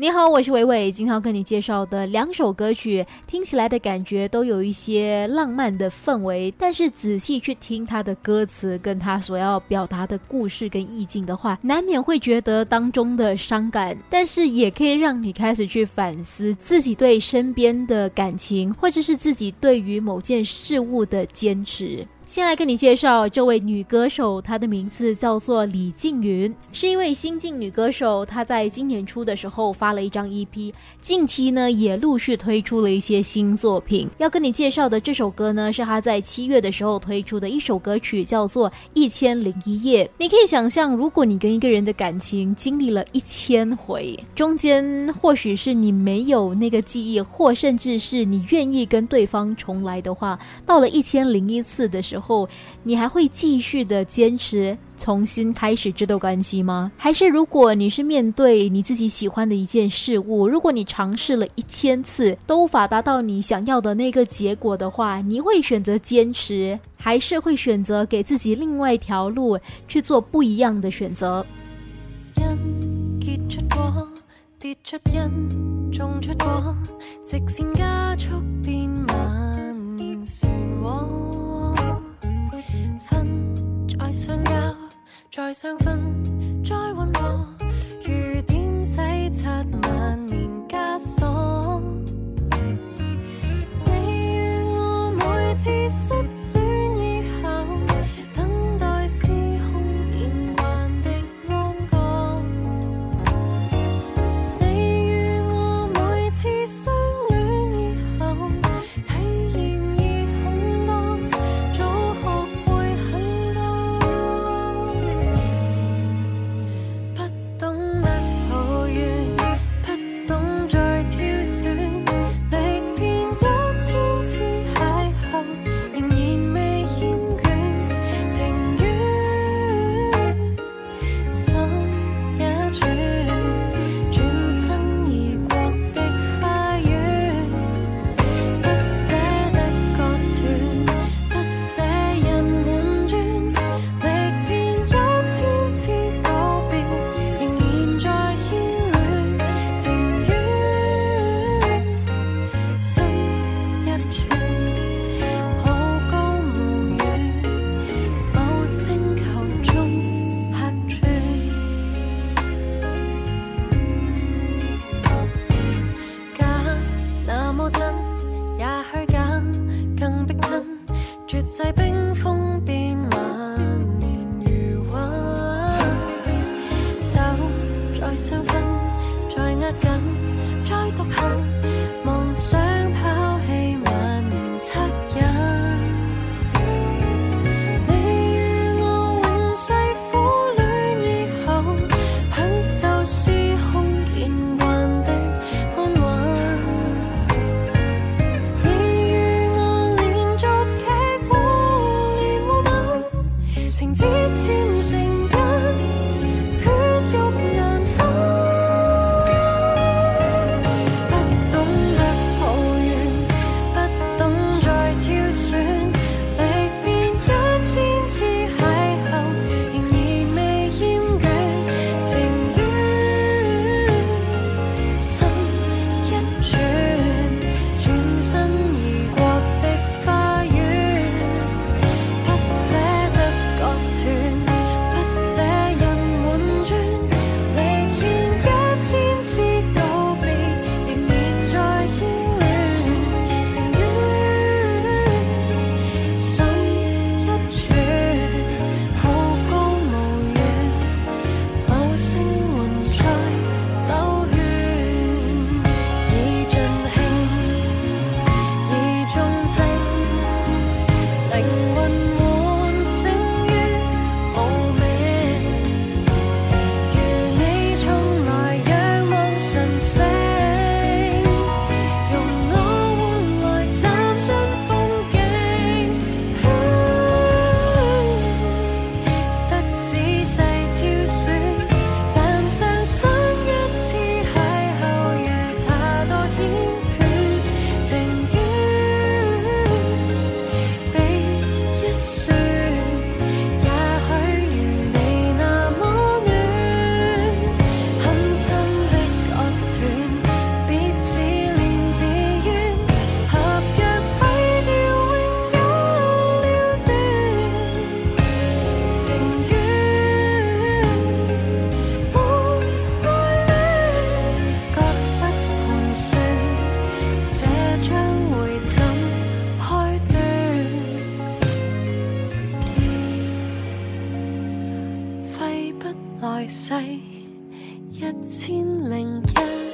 你好，我是伟伟。今天要跟你介绍的两首歌曲，听起来的感觉都有一些浪漫的氛围，但是仔细去听他的歌词，跟他所要表达的故事跟意境的话，难免会觉得当中的伤感，但是也可以让你开始去反思自己对身边的感情，或者是自己对于某件事物的坚持。先来跟你介绍这位女歌手，她的名字叫做李静云，是一位新晋女歌手。她在今年初的时候发了一张 EP，近期呢也陆续推出了一些新作品。要跟你介绍的这首歌呢，是她在七月的时候推出的一首歌曲，叫做《一千零一夜》。你可以想象，如果你跟一个人的感情经历了一千回，中间或许是你没有那个记忆，或甚至是你愿意跟对方重来的话，到了一千零一次的时候。后，你还会继续的坚持重新开始这段关系吗？还是如果你是面对你自己喜欢的一件事物，如果你尝试了一千次都无法达到你想要的那个结果的话，你会选择坚持，还是会选择给自己另外一条路去做不一样的选择？再再相分，再温和，如点洗刷只占成世一千零一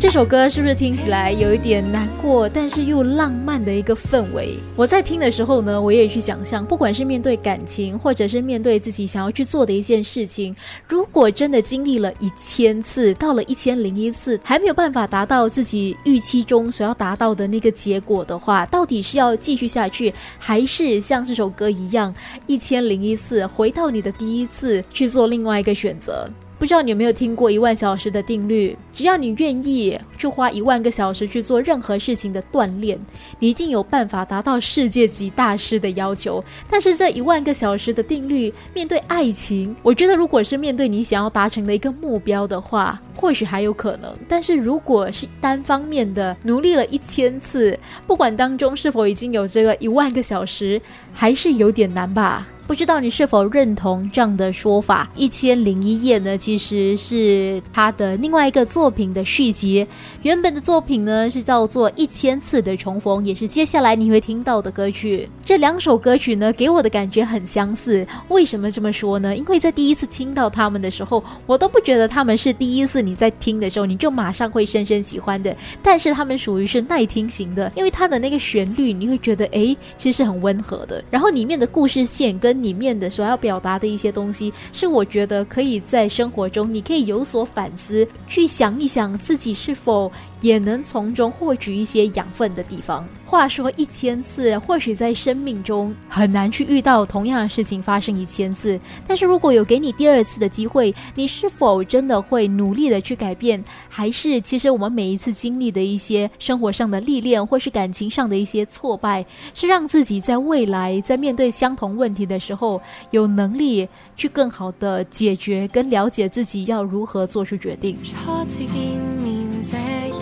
这首歌是不是听起来有一点难过，但是又浪漫的一个氛围？我在听的时候呢，我也去想象，不管是面对感情，或者是面对自己想要去做的一件事情，如果真的经历了一千次，到了一千零一次，还没有办法达到自己预期中所要达到的那个结果的话，到底是要继续下去，还是像这首歌一样，一千零一次回到你的第一次去做另外一个选择？不知道你有没有听过一万小时的定律？只要你愿意去花一万个小时去做任何事情的锻炼，你一定有办法达到世界级大师的要求。但是这一万个小时的定律，面对爱情，我觉得如果是面对你想要达成的一个目标的话，或许还有可能。但是如果是单方面的努力了一千次，不管当中是否已经有这个一万个小时，还是有点难吧。不知道你是否认同这样的说法？一千零一夜呢，其实是他的另外一个作品的续集。原本的作品呢是叫做《一千次的重逢》，也是接下来你会听到的歌曲。这两首歌曲呢，给我的感觉很相似。为什么这么说呢？因为在第一次听到他们的时候，我都不觉得他们是第一次你在听的时候你就马上会深深喜欢的。但是他们属于是耐听型的，因为它的那个旋律你会觉得诶，其实是很温和的。然后里面的故事线跟里面的所要表达的一些东西，是我觉得可以在生活中你可以有所反思，去想一想自己是否也能从中获取一些养分的地方。话说一千次，或许在生命中很难去遇到同样的事情发生一千次，但是如果有给你第二次的机会，你是否真的会努力的去改变？还是其实我们每一次经历的一些生活上的历练，或是感情上的一些挫败，是让自己在未来在面对相同问题的时候，有能力去更好的解决跟了解自己要如何做出决定。这一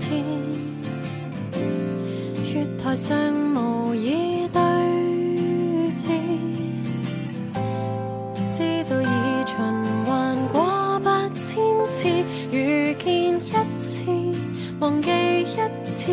天，月台上无意对视，知道已循环过百千次，遇见一次，忘记一次